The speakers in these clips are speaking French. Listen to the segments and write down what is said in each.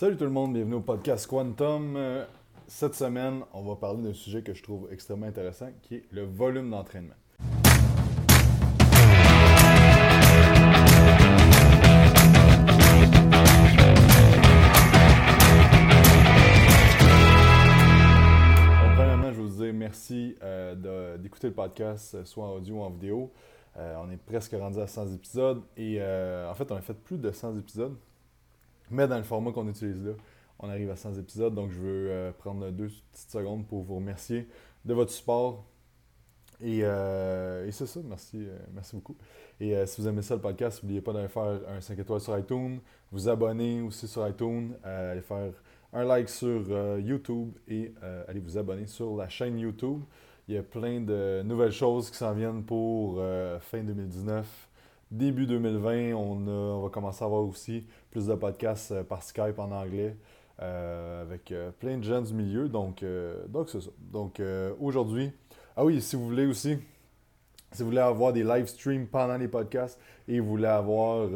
Salut tout le monde, bienvenue au podcast Quantum. Euh, Cette semaine, on va parler d'un sujet que je trouve extrêmement intéressant, qui est le volume d'entraînement. Merci euh, d'écouter le podcast, euh, soit en audio ou en vidéo. On est presque rendu à 100 épisodes et en fait, on a fait plus de 100 épisodes, mais dans le format qu'on utilise là, on arrive à 100 épisodes. Donc, je veux euh, prendre deux petites secondes pour vous remercier de votre support. Et, euh, c'est ça, merci, euh, merci beaucoup. Et si vous aimez ça le podcast, n'oubliez pas d'aller faire un 5 étoiles sur iTunes, vous abonner aussi sur iTunes, aller faire un like sur YouTube et allez vous abonner sur la chaîne YouTube. Il y a plein de nouvelles choses qui s'en viennent pour fin 2019. Début 2020, on, on va commencer à avoir aussi plus de podcasts euh, par Skype en anglais euh, avec euh, plein de gens du milieu. Donc, donc c'est ça. Donc aujourd'hui, ah oui, si vous voulez aussi, si vous voulez avoir des live streams pendant les podcasts et vous voulez avoir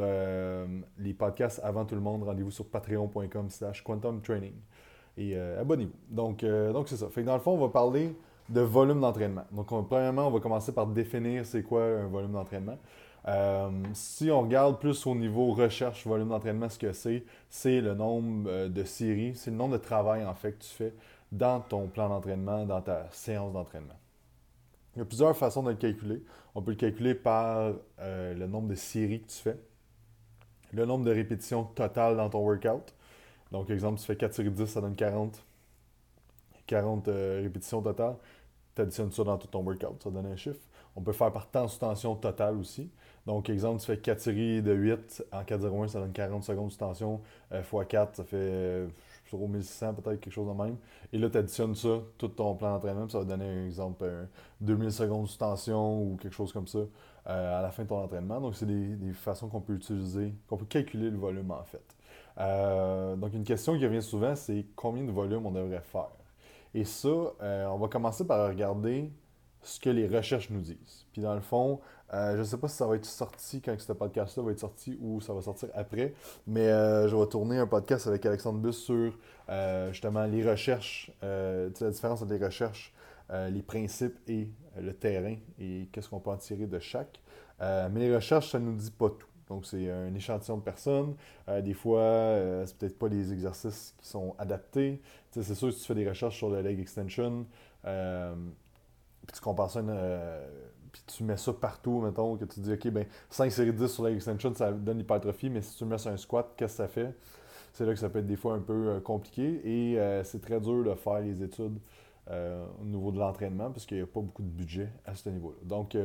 les podcasts avant tout le monde, rendez-vous sur patreon.com slash quantum training. Et abonnez-vous. Donc, donc c'est ça. Fait que dans le fond, on va parler de volume d'entraînement. Donc, on- premièrement, on va commencer par définir c'est quoi un volume d'entraînement. Euh, si on regarde plus au niveau recherche, volume d'entraînement, ce que c'est, c'est le nombre euh, de séries, c'est le nombre de travail en fait que tu fais dans ton plan d'entraînement, dans ta séance d'entraînement. Il y a plusieurs façons de le calculer. On peut le calculer par euh, le nombre de séries que tu fais, le nombre de répétitions totales dans ton workout. Donc, exemple, tu fais 4 séries de 10, ça donne 40. 40 euh, répétitions totales. Tu additionnes ça dans tout ton workout, ça donne un chiffre. On peut faire par temps sous tension totale aussi. Donc, exemple, tu fais 4 séries de 8 en 4-0-1, ça donne 40 secondes sous tension. x 4, ça fait euh, je pas, 1600 peut-être, quelque chose de même. Et là, tu additionnes ça, tout ton plan d'entraînement, ça va donner un exemple, un 2000 secondes sous tension ou quelque chose comme ça euh, à la fin de ton entraînement. Donc, c'est des, des façons qu'on peut utiliser, qu'on peut calculer le volume en fait. Euh, donc, une question qui revient souvent, c'est combien de volume on devrait faire? Et ça, euh, on va commencer par regarder ce que les recherches nous disent. Puis dans le fond, euh, je ne sais pas si ça va être sorti quand ce podcast-là va être sorti ou ça va sortir après, mais euh, je vais tourner un podcast avec Alexandre Bus sur euh, justement les recherches, la différence entre les recherches, les principes et le terrain et qu'est-ce qu'on peut en tirer de chaque. Mais les recherches, ça ne nous dit pas tout. Donc, c'est un échantillon de personnes. Des fois, euh, c'est peut-être pas des exercices qui sont adaptés. C'est sûr, si tu fais des recherches sur le leg extension, puis tu compares ça, puis tu mets ça partout, mettons, que tu dis, OK, ben 5 séries de 10 sur leg extension, ça donne l'hypertrophie, mais si tu mets sur un squat, qu'est-ce que ça fait? C'est là que ça peut être des fois un peu euh, compliqué et euh, c'est très dur de faire les études euh, au niveau de l'entraînement parce qu'il n'y a pas beaucoup de budget à ce niveau-là. Donc,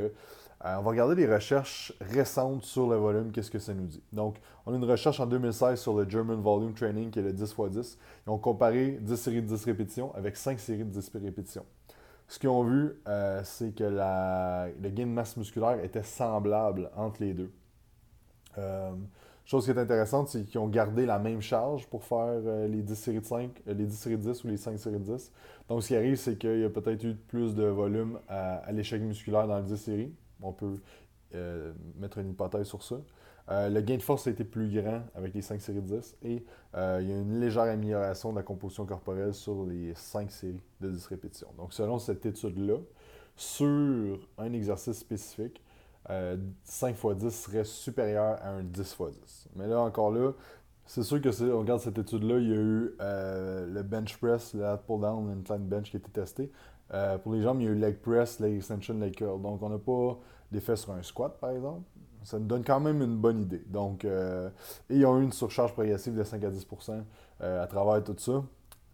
on va regarder les recherches récentes sur le volume, qu'est-ce que ça nous dit. Donc, on a une recherche en 2016 sur le German Volume Training qui est le 10x10. Ils ont comparé 10 séries de 10 répétitions avec 5 séries de 10 répétitions. Ce qu'ils ont vu, euh, c'est que le gain de masse musculaire était semblable entre les deux. Euh, chose qui est intéressante, c'est qu'ils ont gardé la même charge pour faire euh, les 10 séries de 5, euh, les 10 séries de 10 ou les 5 séries de 10. Donc, ce qui arrive, c'est qu'il y a peut-être eu plus de volume à, à l'échec musculaire dans les 10 séries. On peut mettre une hypothèse sur ça. Euh, le gain de force a été plus grand avec les 5 séries de 10 et euh, il y a une légère amélioration de la composition corporelle sur les 5 séries de 10 répétitions. Donc, selon cette étude-là, sur un exercice spécifique, euh, 5 x 10 serait supérieur à un 10 x 10. Mais là, encore là, c'est sûr que on regarde cette étude-là, il y a eu euh, le bench press, le pull down, incline bench qui a été testé. Pour les jambes, il y a eu leg press, leg extension, leg curl. Donc, on n'a pas d'effet sur un squat, par exemple. Ça nous donne quand même une bonne idée. Donc, euh, ils ont eu une surcharge progressive de 5 à 10% euh, à travers tout ça.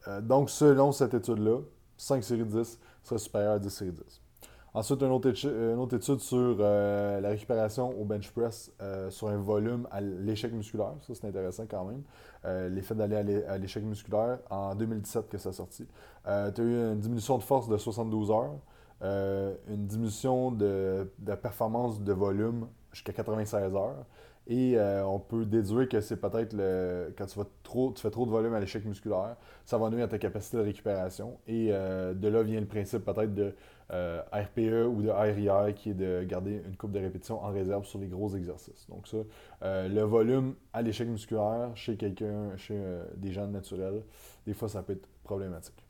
Euh, donc, selon cette étude-là, 5 séries de 10 serait supérieur à 10 séries de 10. Ensuite, une autre, étude sur euh, la récupération au bench press sur un volume à l'échec musculaire. Ça, c'est intéressant quand même. L'effet d'aller à l'é- à l'échec musculaire en 2017 que ça a sorti. Tu as eu une diminution de force de 72 heures, une diminution de performance de volume jusqu'à 96 heures Et euh, on peut déduire que c'est peut-être le, quand tu, vas trop, tu fais trop de volume à l'échec musculaire, ça va nuire à ta capacité de récupération. Et euh, de là vient le principe peut-être de euh, RPE ou de RIR qui est de garder une coupe de répétition en réserve sur les gros exercices. Donc ça, le volume à l'échec musculaire chez quelqu'un, chez des gens naturels, des fois ça peut être problématique.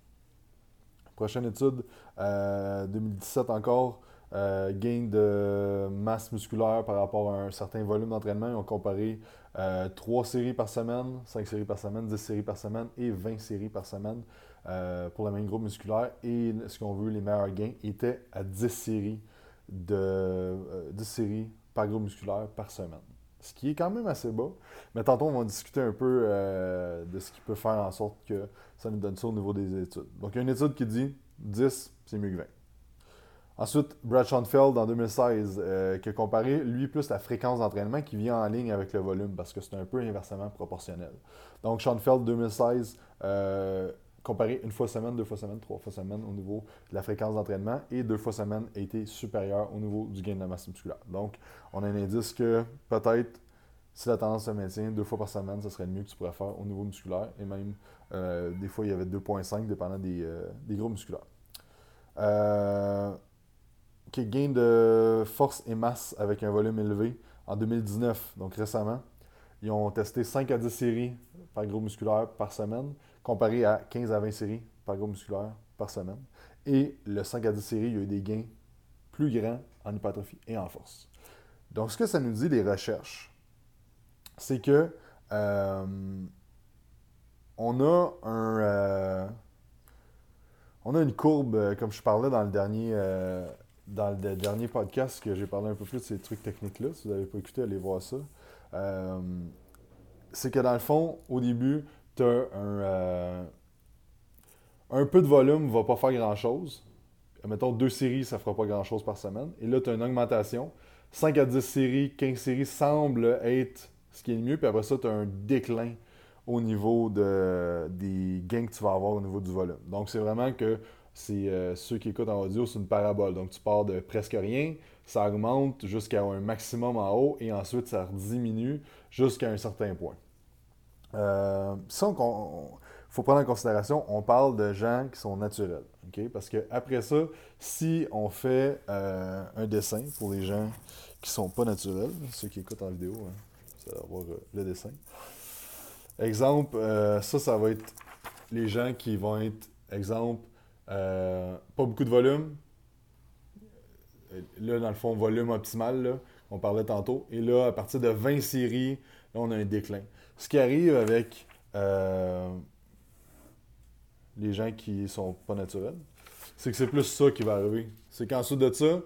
Prochaine étude, 2017 encore. Euh, gain de masse musculaire par rapport à un certain volume d'entraînement. Ils ont comparé euh, 3 séries par semaine, 5 séries par semaine, 10 séries par semaine et 20 séries par semaine euh, pour le même groupe musculaire. Et ce qu'on veut, les meilleurs gains étaient à 10 séries, de, 10 euh, séries par groupe musculaire par semaine. Ce qui est quand même assez bas. Mais tantôt, on va discuter un peu de ce qui peut faire en sorte que ça nous donne ça au niveau des études. Donc, il y a une étude qui dit 10, c'est mieux que 20. Ensuite, Brad Schoenfeld en 2016, euh, qui a comparé, lui, plus la fréquence d'entraînement qui vient en ligne avec le volume, parce que c'est un peu inversement proportionnel. Donc, Schoenfeld 2016, euh, comparé une fois semaine, deux fois semaine, trois fois semaine au niveau de la fréquence d'entraînement, et deux fois semaine a été supérieur au niveau du gain de la masse musculaire. Donc, on a un indice que peut-être, si la tendance se maintient, deux fois par semaine, ce serait le mieux que tu pourrais faire au niveau musculaire, et même, euh, des fois, il y avait 2,5 dépendant des, des groupes musculaires. Qui gain de force et masse avec un volume élevé en 2019, donc récemment. Ils ont testé 5 à 10 séries par groupe musculaire par semaine, comparé à 15 à 20 séries par groupe musculaire par semaine. Et le 5 à 10 séries, il y a eu des gains plus grands en hypertrophie et en force. Donc, ce que ça nous dit, les recherches, c'est que euh, on a un. Euh, on a une courbe, euh, comme je parlais dans le dernier, dans le dernier podcast que j'ai parlé un peu plus de ces trucs techniques-là. Si vous n'avez pas écouté, allez voir ça. Euh, c'est que dans le fond, au début, tu as un, euh, un peu de volume va pas faire grand-chose. Mettons deux séries, ça fera pas grand-chose par semaine. Et là, tu as une augmentation. 5 à 10 séries, 15 séries semblent être ce qui est le mieux. Puis après ça, tu as un déclin au niveau de, des gains que tu vas avoir au niveau du volume. Donc, c'est vraiment que c'est euh, ceux qui écoutent en audio, c'est une parabole. Donc tu pars de presque rien, ça augmente jusqu'à un maximum en haut et ensuite ça diminue jusqu'à un certain point. Euh, ça, il faut prendre en considération, on parle de gens qui sont naturels. Parce qu'après ça, si on fait euh, un dessin pour les gens qui sont pas naturels, ceux qui écoutent en vidéo, ça va voir le dessin. Exemple, ça, ça va être les gens qui vont être, exemple, euh, pas beaucoup de volume. Là, dans le fond, volume optimal, on parlait tantôt. Et là, à partir de 20 séries, on a un déclin. Ce qui arrive avec euh, les gens qui sont pas naturels, c'est que c'est plus ça qui va arriver. C'est qu'ensuite de ça,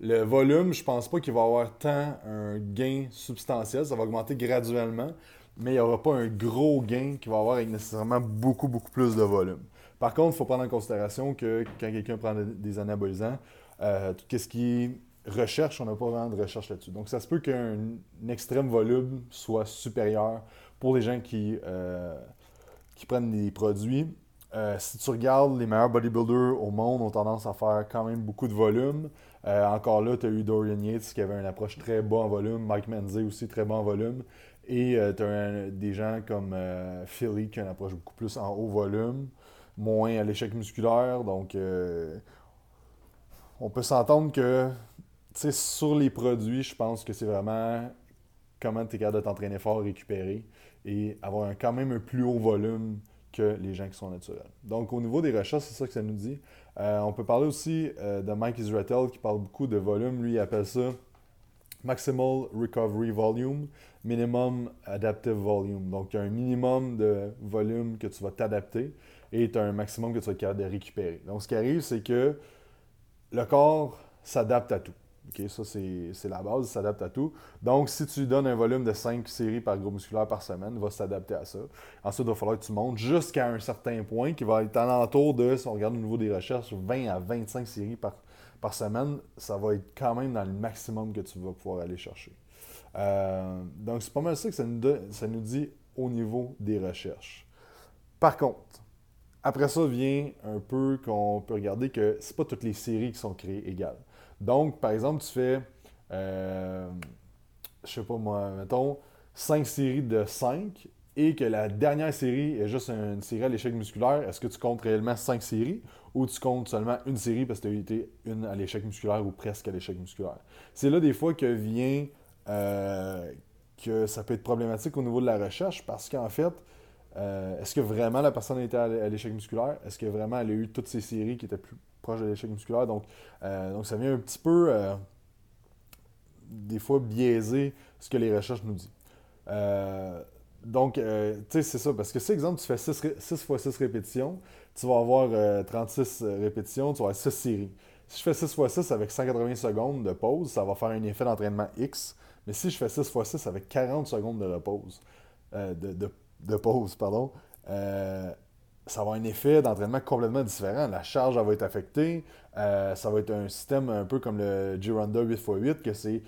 le volume, je pense pas qu'il va avoir tant un gain substantiel. Ça va augmenter graduellement, mais il n'y aura pas un gros gain qui va avoir nécessairement beaucoup, beaucoup plus de volume. Par contre, il faut prendre en considération que quand quelqu'un prend des anabolisants, euh, tout ce qui est recherche, on n'a pas vraiment de recherche là-dessus. Donc, ça se peut qu'un extrême volume soit supérieur pour les gens qui, euh, qui prennent des produits. Euh, si tu regardes, les meilleurs bodybuilders au monde ont tendance à faire quand même beaucoup de volume. encore là, tu as eu Dorian Yates qui avait une approche très bas en volume, Mike Menzies aussi très bas en volume. Et tu as des gens comme Philly qui ont une approche beaucoup plus en haut volume moins à l'échec musculaire. Donc, euh, on peut s'entendre que, sur les produits, je pense que c'est vraiment comment tu es capable de t'entraîner fort, récupérer et avoir quand même un plus haut volume que les gens qui sont naturels. Donc, au niveau des recherches, c'est ça que ça nous dit. Euh, on peut parler aussi euh, de Mike Israel qui parle beaucoup de volume. Lui, il appelle ça Maximal Recovery Volume, Minimum Adaptive Volume. Donc, il y un minimum de volume que tu vas t'adapter et tu as un maximum que tu vas être capable de récupérer. Donc, ce qui arrive, c'est que le corps s'adapte à tout. ça, c'est la base, il s'adapte à tout. Donc, si tu donnes un volume de 5 séries par groupe musculaire par semaine, il va s'adapter à ça. Ensuite, il va falloir que tu montes jusqu'à un certain point qui va être alentour de, si on regarde au niveau des recherches, 20 à 25 séries par, par semaine. Ça va être quand même dans le maximum que tu vas pouvoir aller chercher. Euh, donc, c'est pas mal ça que ça nous, ça nous dit au niveau des recherches. Par contre, après ça vient un peu qu'on peut regarder que c'est pas toutes les séries qui sont créées égales. Donc, par exemple, tu fais euh, je sais pas moi, mettons, 5 séries de 5 et que la dernière série est juste une série à l'échec musculaire, est-ce que tu comptes réellement 5 séries ou tu comptes seulement une série parce que tu as été une à l'échec musculaire ou presque à l'échec musculaire? C'est là des fois que vient euh, que ça peut être problématique au niveau de la recherche parce qu'en fait, euh, est-ce que vraiment la personne été à l'échec musculaire? Est-ce que vraiment elle a eu toutes ces séries qui étaient plus proches de l'échec musculaire? Donc, euh, donc ça vient un petit peu, des fois, biaiser ce que les recherches nous disent. Donc, euh, tu sais, c'est ça. Parce que si, exemple, tu fais 6, 6 fois 6 répétitions, tu vas avoir 36 euh, euh, répétitions, tu vas avoir 6 séries. Si je fais 6 fois 6 avec 180 secondes de pause, ça va faire un effet d'entraînement X. Mais si je fais 6 fois 6 avec 40 secondes de repose, de, pause, pardon, ça va avoir un effet d'entraînement complètement différent. La charge va être affectée. ça va être un système un peu comme le Gironda 8x8, que c'est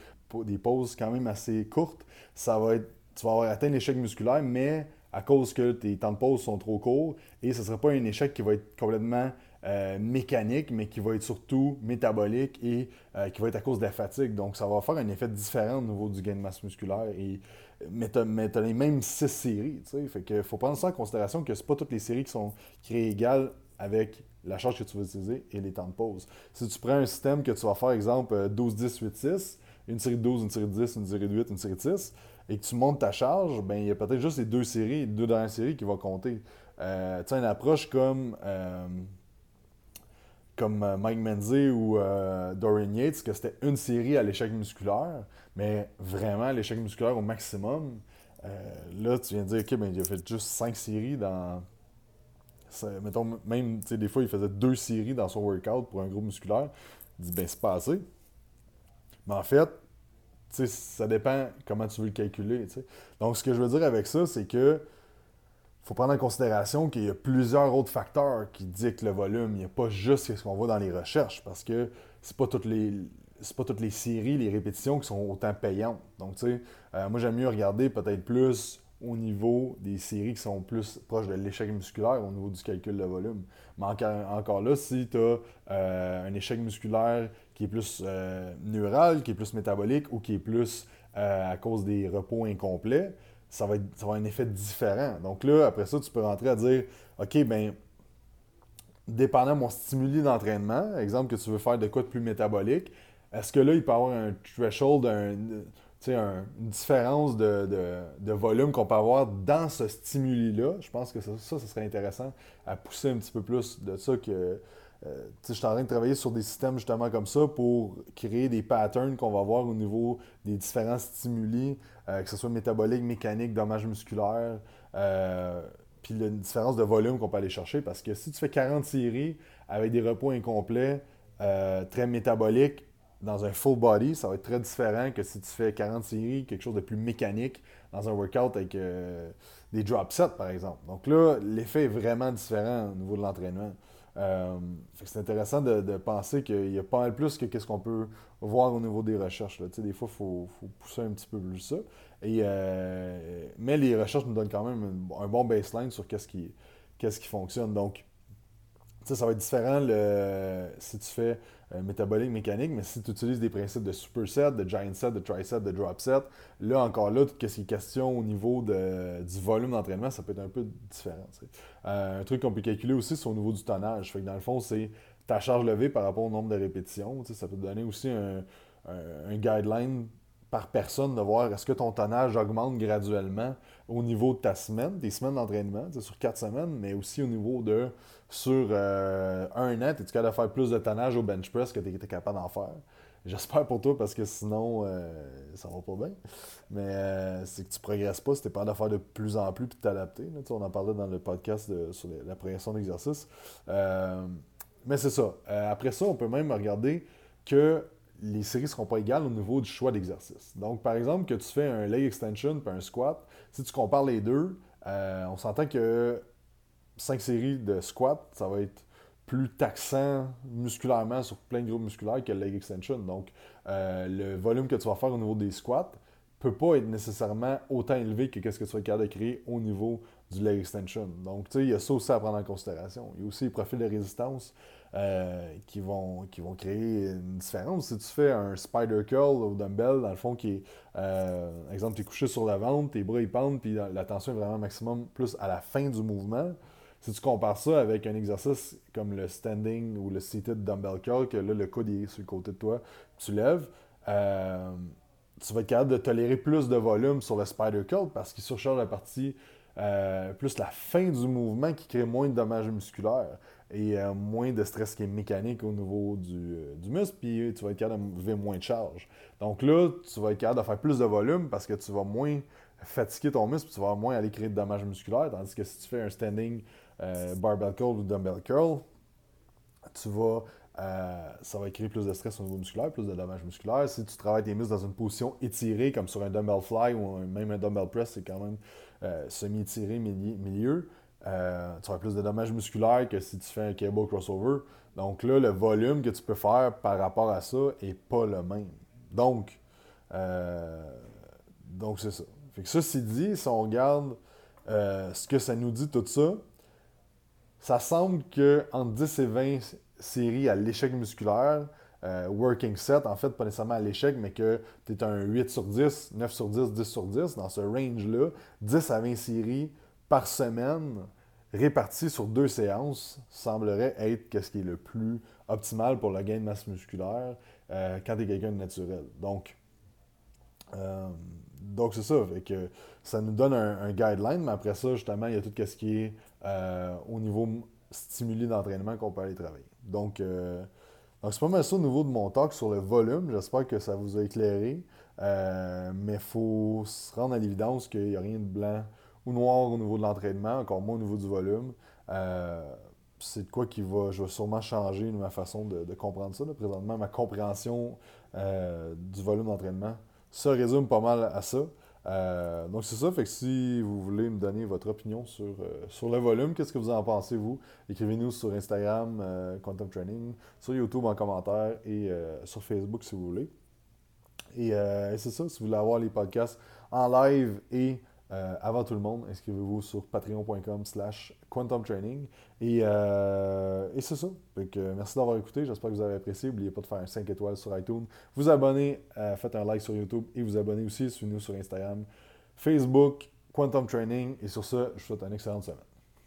des pauses quand même assez courtes. Ça va être tu vas avoir atteint l'échec musculaire, mais à cause que tes temps de pause sont trop courts, et ce ne sera pas un échec qui va être complètement euh, mécanique, mais qui va être surtout métabolique et euh, qui va être à cause de la fatigue. Donc, ça va faire un effet différent au niveau du gain de masse musculaire. Et, mais tu as, les mêmes six séries. Fait que faut prendre ça en considération que ce pas toutes les séries qui sont créées égales avec la charge que tu vas utiliser et les temps de pause. Si tu prends un système que tu vas faire, exemple, 12-10, 8-6, une série de 12, une série de 10, une série de 8, une série de 6, et que tu montes ta charge, ben il y a peut-être juste les deux séries, les deux dernières séries qui vont compter. Euh, tu sais, une approche comme, comme euh, Mike Menzies ou Dorian Yates, que c'était une série à l'échec musculaire, mais vraiment l'échec musculaire au maximum. là, tu viens de dire, OK, ben, il a fait juste cinq séries dans. Mettons, même, tu sais, des fois, il faisait deux séries dans son workout pour un groupe musculaire. Il dit, ben, c'est pas assez. Mais en fait, ça dépend comment tu veux le calculer. Donc, ce que je veux dire avec ça, c'est que faut prendre en considération qu'il y a plusieurs autres facteurs qui dictent le volume. Il n'y a pas juste ce qu'on voit dans les recherches, parce que c'est pas toutes les pas toutes les séries, les répétitions qui sont autant payantes. Donc, tu sais, euh, moi, j'aime mieux regarder peut-être plus au niveau des séries qui sont plus proches de l'échec musculaire au niveau du calcul de volume. Mais encore, là, si tu as euh, un échec musculaire qui est plus euh, neural, qui est plus métabolique ou qui est plus à cause des repos incomplets, ça va, être, ça va avoir un effet différent. Donc là, après ça, tu peux rentrer à dire OK, ben dépendant de mon stimuli d'entraînement, exemple que tu veux faire de quoi de plus métabolique, est-ce que là, il peut y avoir un threshold, un, une différence de, volume qu'on peut avoir dans ce stimuli-là? Je pense que ça, ça, serait intéressant à pousser un petit peu plus de ça que. Euh, je suis en train de travailler sur des systèmes justement comme ça pour créer des patterns qu'on va voir au niveau des différents stimuli, euh, que ce soit métabolique, mécanique, dommages musculaires, euh, puis la différence de volume qu'on peut aller chercher. Parce que si tu fais 40 séries avec des repos incomplets, très métaboliques, dans un full body, ça va être très différent que si tu fais 40 séries, quelque chose de plus mécanique dans un workout avec des drop sets, par exemple. Donc là, l'effet est vraiment différent au niveau de l'entraînement. Euh, c'est intéressant de, penser qu'il y a pas mal plus que ce qu'on peut voir au niveau des recherches. Là. Des fois, il faut, pousser un petit peu plus ça. Euh, mais les recherches nous donnent quand même un, bon baseline sur qu'est-ce qui, qui fonctionne. Donc, ça va être différent si tu fais euh, métabolique, mécanique, mais si tu utilises des principes de superset, de giant set, de triset, de drop set, là encore là, tout ce qui est question au niveau de, du volume d'entraînement, ça peut être un peu différent. Euh, un truc qu'on peut calculer aussi, c'est au niveau du tonnage. Fait que dans le fond, c'est ta charge levée par rapport au nombre de répétitions. Ça peut te donner aussi un, un guideline par personne de voir est-ce que ton tonnage augmente graduellement au niveau de ta semaine, des semaines d'entraînement, sur quatre semaines, mais aussi au niveau de sur euh, un an, es-tu capable de faire plus de tonnage au bench press que tu es, capable d'en faire? J'espère pour toi parce que sinon, euh, ça va pas bien. Mais euh, c'est que tu progresses pas si tu pas de faire de plus en plus et de t'adapter. On en parlait dans le podcast sur la progression d'exercice. mais c'est ça. après ça, on peut même regarder que les séries ne seront pas égales au niveau du choix d'exercice. Donc, par exemple, que tu fais un leg extension puis un squat, si tu compares les deux, euh, on s'entend que 5 séries de squat, ça va être plus taxant musculairement sur plein de groupes musculaires que le leg extension. Donc, euh, le volume que tu vas faire au niveau des squats peut pas être nécessairement autant élevé que ce que tu vas être capable de créer au niveau du leg extension. Donc, tu sais, il y a ça aussi à prendre en considération. Il y a aussi les profils de résistance euh, qui, vont, qui vont créer une différence. Si tu fais un spider curl au dumbbell, dans le fond, qui est, euh, exemple, tu es couché sur la ventre, tes bras ils pendent, puis la tension est vraiment maximum plus à la fin du mouvement. Si tu compares ça avec un exercice comme le standing ou le seated dumbbell curl, que là, le coude est sur le côté de toi, tu lèves, euh, tu vas être capable de tolérer plus de volume sur le spider curl parce qu'il surcharge la partie euh, plus la fin du mouvement qui crée moins de dommages musculaires et euh, moins de stress qui est mécanique au niveau du, du, muscle, puis tu vas être capable de lever moins de charge. Donc là, tu vas être capable de faire plus de volume parce que tu vas moins fatiguer ton muscle, puis tu vas moins aller créer de dommages musculaires, tandis que si tu fais un standing barbell curl ou dumbbell curl, tu vas euh, ça va créer plus de stress au niveau musculaire, plus de dommages musculaires. Si tu travailles tes muscles dans une position étirée, comme sur un dumbbell fly ou même un dumbbell press, c'est quand même euh, semi-étiré, milieu, euh, tu auras plus de dommages musculaires que si tu fais un cable crossover. Donc là, le volume que tu peux faire par rapport à ça n'est pas le même. Donc, donc c'est ça. Fait que ceci dit, si on regarde ce que ça nous dit tout ça, ça semble qu'entre 10 et 20 série à l'échec musculaire, euh, working set, en fait, pas nécessairement à l'échec, mais que tu es un 8 sur 10, 9 sur 10, 10 sur 10, dans ce range-là, 10 à 20 séries par semaine, réparties sur deux séances, semblerait être ce qui est le plus optimal pour le gain de masse musculaire euh, quand tu es quelqu'un de naturel. Donc, euh, donc c'est ça. que ça nous donne un, guideline, mais après ça, justement, il y a tout ce qui est au niveau stimuli d'entraînement qu'on peut aller travailler. Donc, donc c'est pas mal ça au niveau de mon talk sur le volume. J'espère que ça vous a éclairé. Euh, mais il faut se rendre à l'évidence qu'il n'y a rien de blanc ou noir au niveau de l'entraînement, encore moins au niveau du volume. Euh, c'est de quoi qui va, je vais sûrement changer ma façon de, comprendre ça. Présentement, ma compréhension du volume d'entraînement se résume pas mal à ça. Euh, donc c'est ça, fait que si vous voulez me donner votre opinion sur, euh, sur le volume, qu'est-ce que vous en pensez vous? Écrivez-nous sur Instagram, euh, Quantum Training, sur YouTube en commentaire et sur Facebook si vous voulez. Et, c'est ça, si vous voulez avoir les podcasts en live et euh, avant tout le monde, inscrivez-vous sur patreon.com slash quantumtraining. Et, euh, et c'est ça. merci d'avoir écouté. J'espère que vous avez apprécié. N'oubliez pas de faire un 5 étoiles sur iTunes. Vous abonnez, euh, faites un like sur YouTube et vous abonnez aussi. Suivez-nous sur Instagram, Facebook, Quantum Training. Et sur ce, je vous souhaite une excellente semaine.